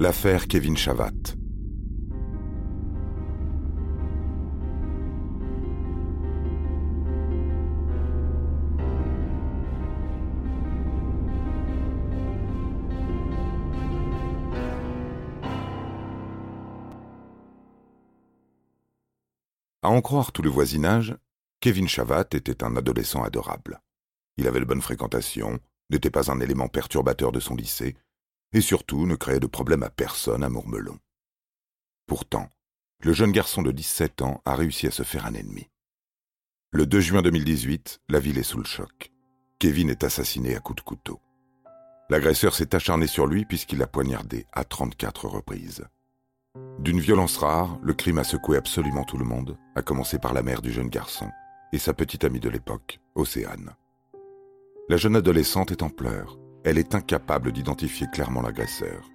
L'affaire Kevin Chavat. À en croire tout le voisinage, Kevin Chavat était un adolescent adorable. Il avait de bonnes fréquentations, n'était pas un élément perturbateur de son lycée, et surtout ne créait de problème à personne à Mourmelon. Pourtant, le jeune garçon de 17 ans a réussi à se faire un ennemi. Le 2 juin 2018, la ville est sous le choc. Kevin est assassiné à coups de couteau. L'agresseur s'est acharné sur lui puisqu'il l'a poignardé à 34 reprises. D'une violence rare, le crime a secoué absolument tout le monde, à commencer par la mère du jeune garçon et sa petite amie de l'époque, Océane. La jeune adolescente est en pleurs. Elle est incapable d'identifier clairement l'agresseur.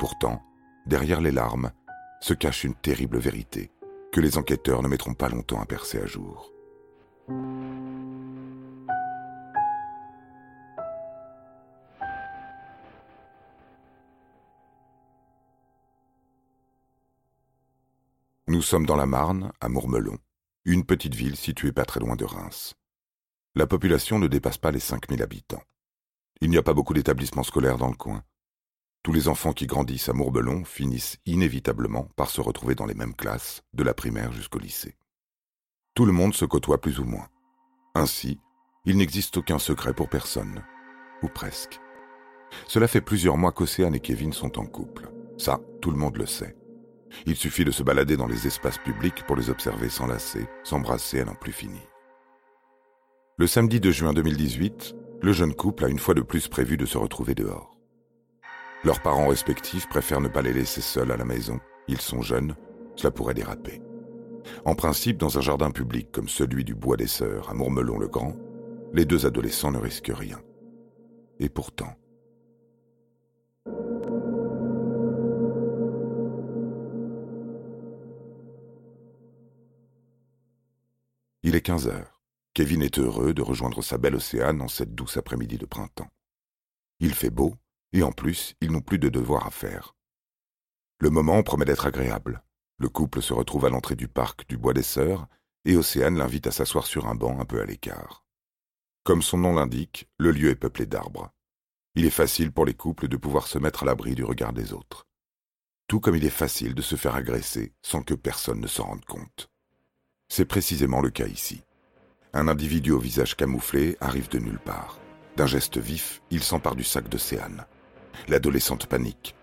Pourtant, derrière les larmes, se cache une terrible vérité que les enquêteurs ne mettront pas longtemps à percer à jour. Nous sommes dans la Marne, à Mourmelon, une petite ville située pas très loin de Reims. La population ne dépasse pas les 5000 habitants. Il n'y a pas beaucoup d'établissements scolaires dans le coin. Tous les enfants qui grandissent à Mourmelon finissent inévitablement par se retrouver dans les mêmes classes, de la primaire jusqu'au lycée. Tout le monde se côtoie plus ou moins. Ainsi, il n'existe aucun secret pour personne. Ou presque. Cela fait plusieurs mois qu'Océane et Kevin sont en couple. Ça, tout le monde le sait. Il suffit de se balader dans les espaces publics pour les observer s'enlacer, s'embrasser à n'en plus finir. Le samedi 2 juin 2018, le jeune couple a une fois de plus prévu de se retrouver dehors. Leurs parents respectifs préfèrent ne pas les laisser seuls à la maison. Ils sont jeunes, cela pourrait déraper. En principe, dans un jardin public comme celui du Bois des Sœurs à Mourmelon-le-Grand, les deux adolescents ne risquent rien. Et pourtant, Il est 15 heures. Kevin est heureux de rejoindre sa belle Océane en cette douce après-midi de printemps. Il fait beau, et en plus, ils n'ont plus de devoirs à faire. Le moment promet d'être agréable. Le couple se retrouve à l'entrée du parc du Bois des Sœurs, et Océane l'invite à s'asseoir sur un banc un peu à l'écart. Comme son nom l'indique, le lieu est peuplé d'arbres. Il est facile pour les couples de pouvoir se mettre à l'abri du regard des autres. Tout comme il est facile de se faire agresser sans que personne ne s'en rende compte. C'est précisément le cas ici. Un individu au visage camouflé arrive de nulle part. D'un geste vif, il s'empare du sac d'Océane. L'adolescente panique.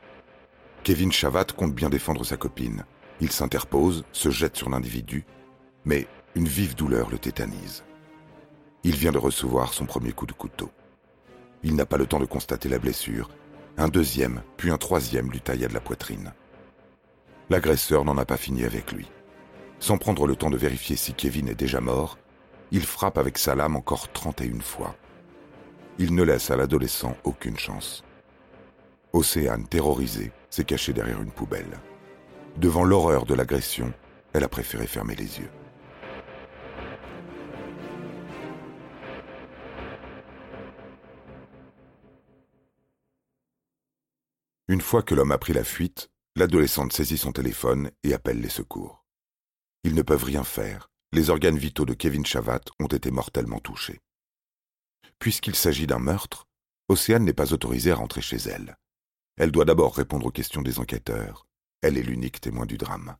Kevin Chavat compte bien défendre sa copine. Il s'interpose, se jette sur l'individu, mais une vive douleur le tétanise. Il vient de recevoir son premier coup de couteau. Il n'a pas le temps de constater la blessure. Un deuxième, puis un troisième lui tailla de la poitrine. L'agresseur n'en a pas fini avec lui. Sans prendre le temps de vérifier si Kevin est déjà mort, il frappe avec sa lame encore 31 fois. Il ne laisse à l'adolescent aucune chance. Océane, terrorisée, s'est cachée derrière une poubelle. Devant l'horreur de l'agression, elle a préféré fermer les yeux. Une fois que l'homme a pris la fuite, l'adolescente saisit son téléphone et appelle les secours. Ils ne peuvent rien faire. Les organes vitaux de Kevin Chavat ont été mortellement touchés. Puisqu'il s'agit d'un meurtre, Océane n'est pas autorisée à rentrer chez elle. Elle doit d'abord répondre aux questions des enquêteurs. Elle est l'unique témoin du drame.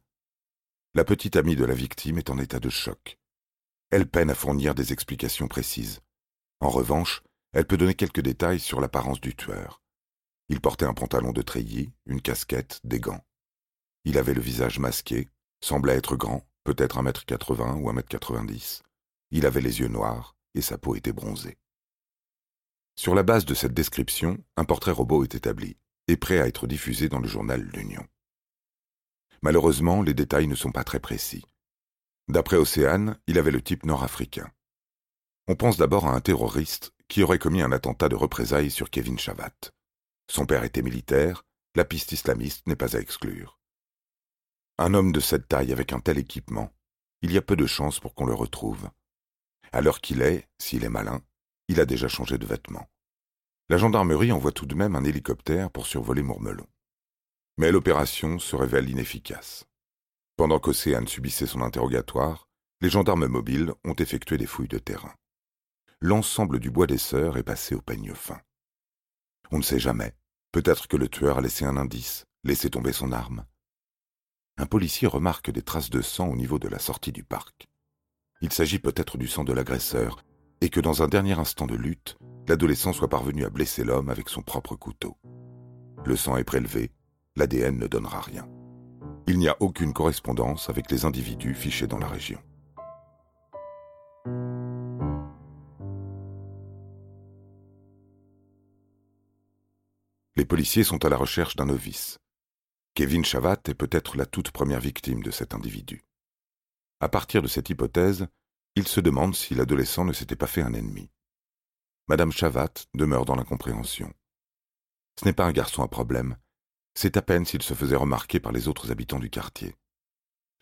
La petite amie de la victime est en état de choc. Elle peine à fournir des explications précises. En revanche, elle peut donner quelques détails sur l'apparence du tueur. Il portait un pantalon de treillis, une casquette, des gants. Il avait le visage masqué, semblait être grand, peut-être un mètre quatre-vingts ou un mètre quatre-vingt-dix. Il avait les yeux noirs et sa peau était bronzée. Sur la base de cette description, un portrait robot est établi et prêt à être diffusé dans le journal L'Union. Malheureusement, les détails ne sont pas très précis. D'après Océane, il avait le type nord-africain. On pense d'abord à un terroriste qui aurait commis un attentat de représailles sur Kevin Chavat. Son père était militaire, la piste islamiste n'est pas à exclure. Un homme de cette taille avec un tel équipement, il y a peu de chances pour qu'on le retrouve. À l'heure qu'il est, s'il est malin, il a déjà changé de vêtements. La gendarmerie envoie tout de même un hélicoptère pour survoler Mourmelon. Mais l'opération se révèle inefficace. Pendant qu'Océane subissait son interrogatoire, les gendarmes mobiles ont effectué des fouilles de terrain. L'ensemble du bois des sœurs est passé au peigne fin. On ne sait jamais. Peut-être que le tueur a laissé un indice, laissé tomber son arme. Un policier remarque des traces de sang au niveau de la sortie du parc. Il s'agit peut-être du sang de l'agresseur, et que dans un dernier instant de lutte, l'adolescent soit parvenu à blesser l'homme avec son propre couteau. Le sang est prélevé, l'ADN ne donnera rien. Il n'y a aucune correspondance avec les individus fichés dans la région. Les policiers sont à la recherche d'un novice. Kevin Chavat est peut-être la toute première victime de cet individu. À partir de cette hypothèse, il se demande si l'adolescent ne s'était pas fait un ennemi. Madame Chavat demeure dans l'incompréhension. Ce n'est pas un garçon à problème, c'est à peine s'il se faisait remarquer par les autres habitants du quartier.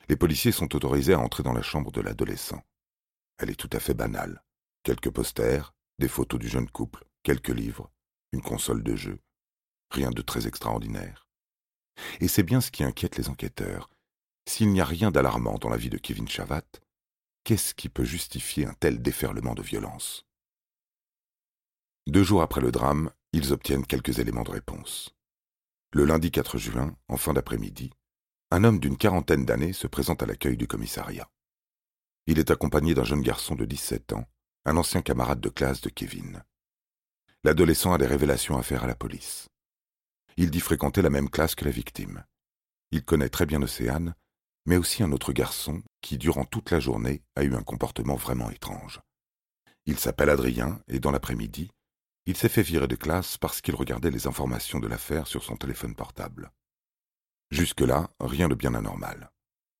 Les policiers sont autorisés à entrer dans la chambre de l'adolescent. Elle est tout à fait banale. Quelques posters, des photos du jeune couple, quelques livres, une console de jeu. Rien de très extraordinaire. Et c'est bien ce qui inquiète les enquêteurs. S'il n'y a rien d'alarmant dans la vie de Kevin Chavat, qu'est-ce qui peut justifier un tel déferlement de violence? Deux jours après le drame, ils obtiennent quelques éléments de réponse. Le lundi 4 juin, en fin d'après-midi, un homme d'une quarantaine d'années se présente à l'accueil du commissariat. Il est accompagné d'un jeune garçon de 17 ans, un ancien camarade de classe de Kevin. L'adolescent a des révélations à faire à la police. Il dit fréquenter la même classe que la victime. Il connaît très bien Océane, mais aussi un autre garçon qui, durant toute la journée, a eu un comportement vraiment étrange. Il s'appelle Adrien et dans l'après-midi, il s'est fait virer de classe parce qu'il regardait les informations de l'affaire sur son téléphone portable. Jusque-là, rien de bien anormal.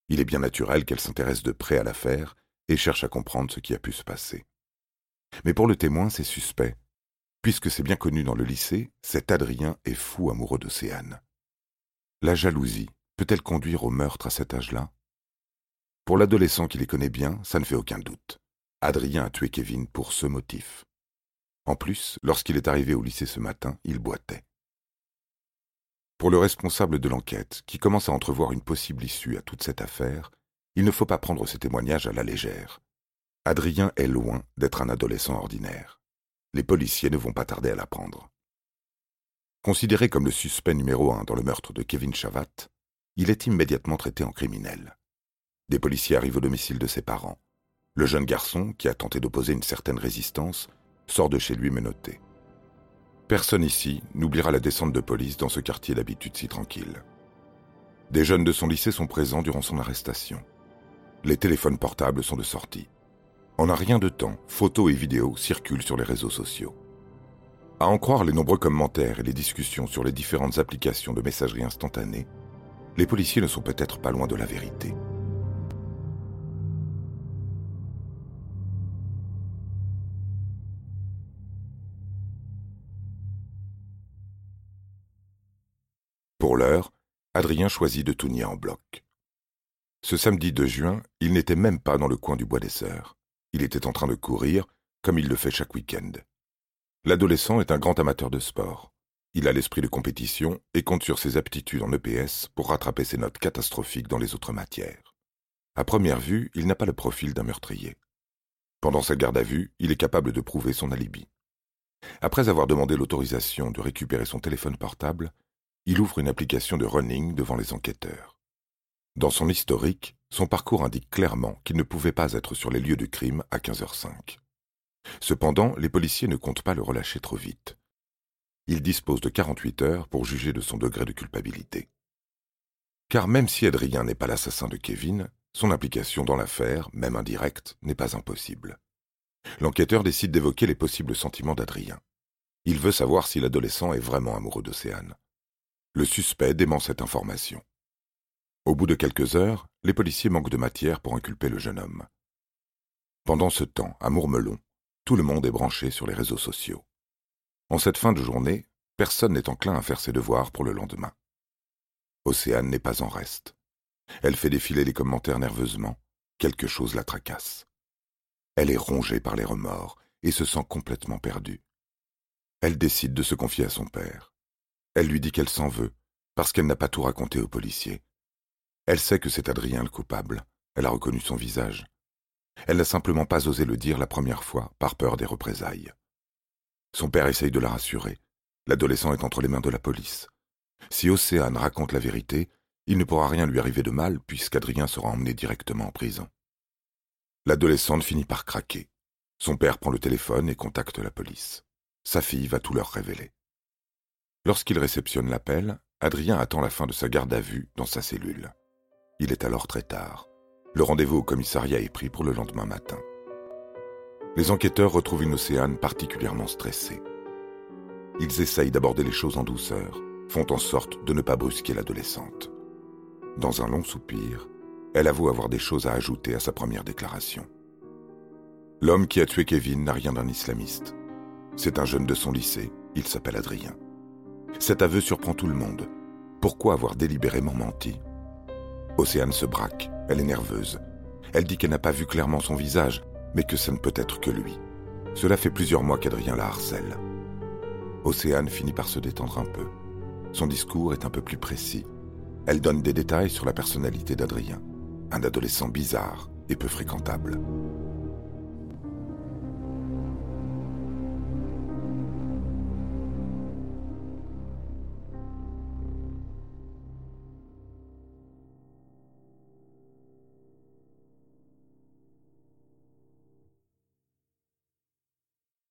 Il est bien naturel qu'elle s'intéresse de près à l'affaire et cherche à comprendre ce qui a pu se passer. Mais pour le témoin, c'est suspect, puisque c'est bien connu dans le lycée, cet Adrien est fou amoureux d'Océane. La jalousie peut-elle conduire au meurtre à cet âge-là? Pour l'adolescent qui les connaît bien, ça ne fait aucun doute. Adrien a tué Kevin pour ce motif. En plus, lorsqu'il est arrivé au lycée ce matin, il boitait. Pour le responsable de l'enquête, qui commence à entrevoir une possible issue à toute cette affaire, il ne faut pas prendre ces témoignages à la légère. Adrien est loin d'être un adolescent ordinaire. Les policiers ne vont pas tarder à l'apprendre. Considéré comme le suspect numéro un dans le meurtre de Kevin Chavat, il est immédiatement traité en criminel. Des policiers arrivent au domicile de ses parents. Le jeune garçon, qui a tenté d'opposer une certaine résistance, sort de chez lui menotté. Personne ici n'oubliera la descente de police dans ce quartier d'habitude si tranquille. Des jeunes de son lycée sont présents durant son arrestation. Les téléphones portables sont de sortie. En un rien de temps, photos et vidéos circulent sur les réseaux sociaux. À en croire les nombreux commentaires et les discussions sur les différentes applications de messagerie instantanée, les policiers ne sont peut-être pas loin de la vérité. Pour l'heure, Adrien choisit de tout nier en bloc. Ce samedi 2 juin, il n'était même pas dans le coin du Bois des Sœurs. Il était en train de courir, comme il le fait chaque week-end. L'adolescent est un grand amateur de sport. Il a l'esprit de compétition et compte sur ses aptitudes en EPS pour rattraper ses notes catastrophiques dans les autres matières. À première vue, il n'a pas le profil d'un meurtrier. Pendant sa garde à vue, il est capable de prouver son alibi. Après avoir demandé l'autorisation de récupérer son téléphone portable, il ouvre une application de running devant les enquêteurs. Dans son historique, son parcours indique clairement qu'il ne pouvait pas être sur les lieux du crime à 15h05. Cependant, les policiers ne comptent pas le relâcher trop vite. Il dispose de 48 heures pour juger de son degré de culpabilité. Car même si Adrien n'est pas l'assassin de Kevin, son implication dans l'affaire, même indirecte, n'est pas impossible. L'enquêteur décide d'évoquer les possibles sentiments d'Adrien. Il veut savoir si l'adolescent est vraiment amoureux d'Océane. Le suspect dément cette information. Au bout de quelques heures, les policiers manquent de matière pour inculper le jeune homme. Pendant ce temps, à Mourmelon, tout le monde est branché sur les réseaux sociaux. En cette fin de journée, personne n'est enclin à faire ses devoirs pour le lendemain. Océane n'est pas en reste. Elle fait défiler les commentaires nerveusement. Quelque chose la tracasse. Elle est rongée par les remords et se sent complètement perdue. Elle décide de se confier à son père. Elle lui dit qu'elle s'en veut, parce qu'elle n'a pas tout raconté aux policiers. Elle sait que c'est Adrien le coupable. Elle a reconnu son visage. Elle n'a simplement pas osé le dire la première fois, par peur des représailles. Son père essaye de la rassurer. L'adolescent est entre les mains de la police. Si Océane raconte la vérité, il ne pourra rien lui arriver de mal puisqu'Adrien sera emmené directement en prison. L'adolescente finit par craquer. Son père prend le téléphone et contacte la police. Sa fille va tout leur révéler. Lorsqu'il réceptionne l'appel, Adrien attend la fin de sa garde à vue dans sa cellule. Il est alors très tard. Le rendez-vous au commissariat est pris pour le lendemain matin. Les enquêteurs retrouvent une Océane particulièrement stressée. Ils essayent d'aborder les choses en douceur, font en sorte de ne pas brusquer l'adolescente. Dans un long soupir, elle avoue avoir des choses à ajouter à sa première déclaration. L'homme qui a tué Kevin n'a rien d'un islamiste. C'est un jeune de son lycée, il s'appelle Adrien. Cet aveu surprend tout le monde. Pourquoi avoir délibérément menti? Océane se braque, elle est nerveuse. Elle dit qu'elle n'a pas vu clairement son visage, mais que ça ne peut être que lui. Cela fait plusieurs mois qu'Adrien la harcèle. Océane finit par se détendre un peu. Son discours est un peu plus précis. Elle donne des détails sur la personnalité d'Adrien, un adolescent bizarre et peu fréquentable.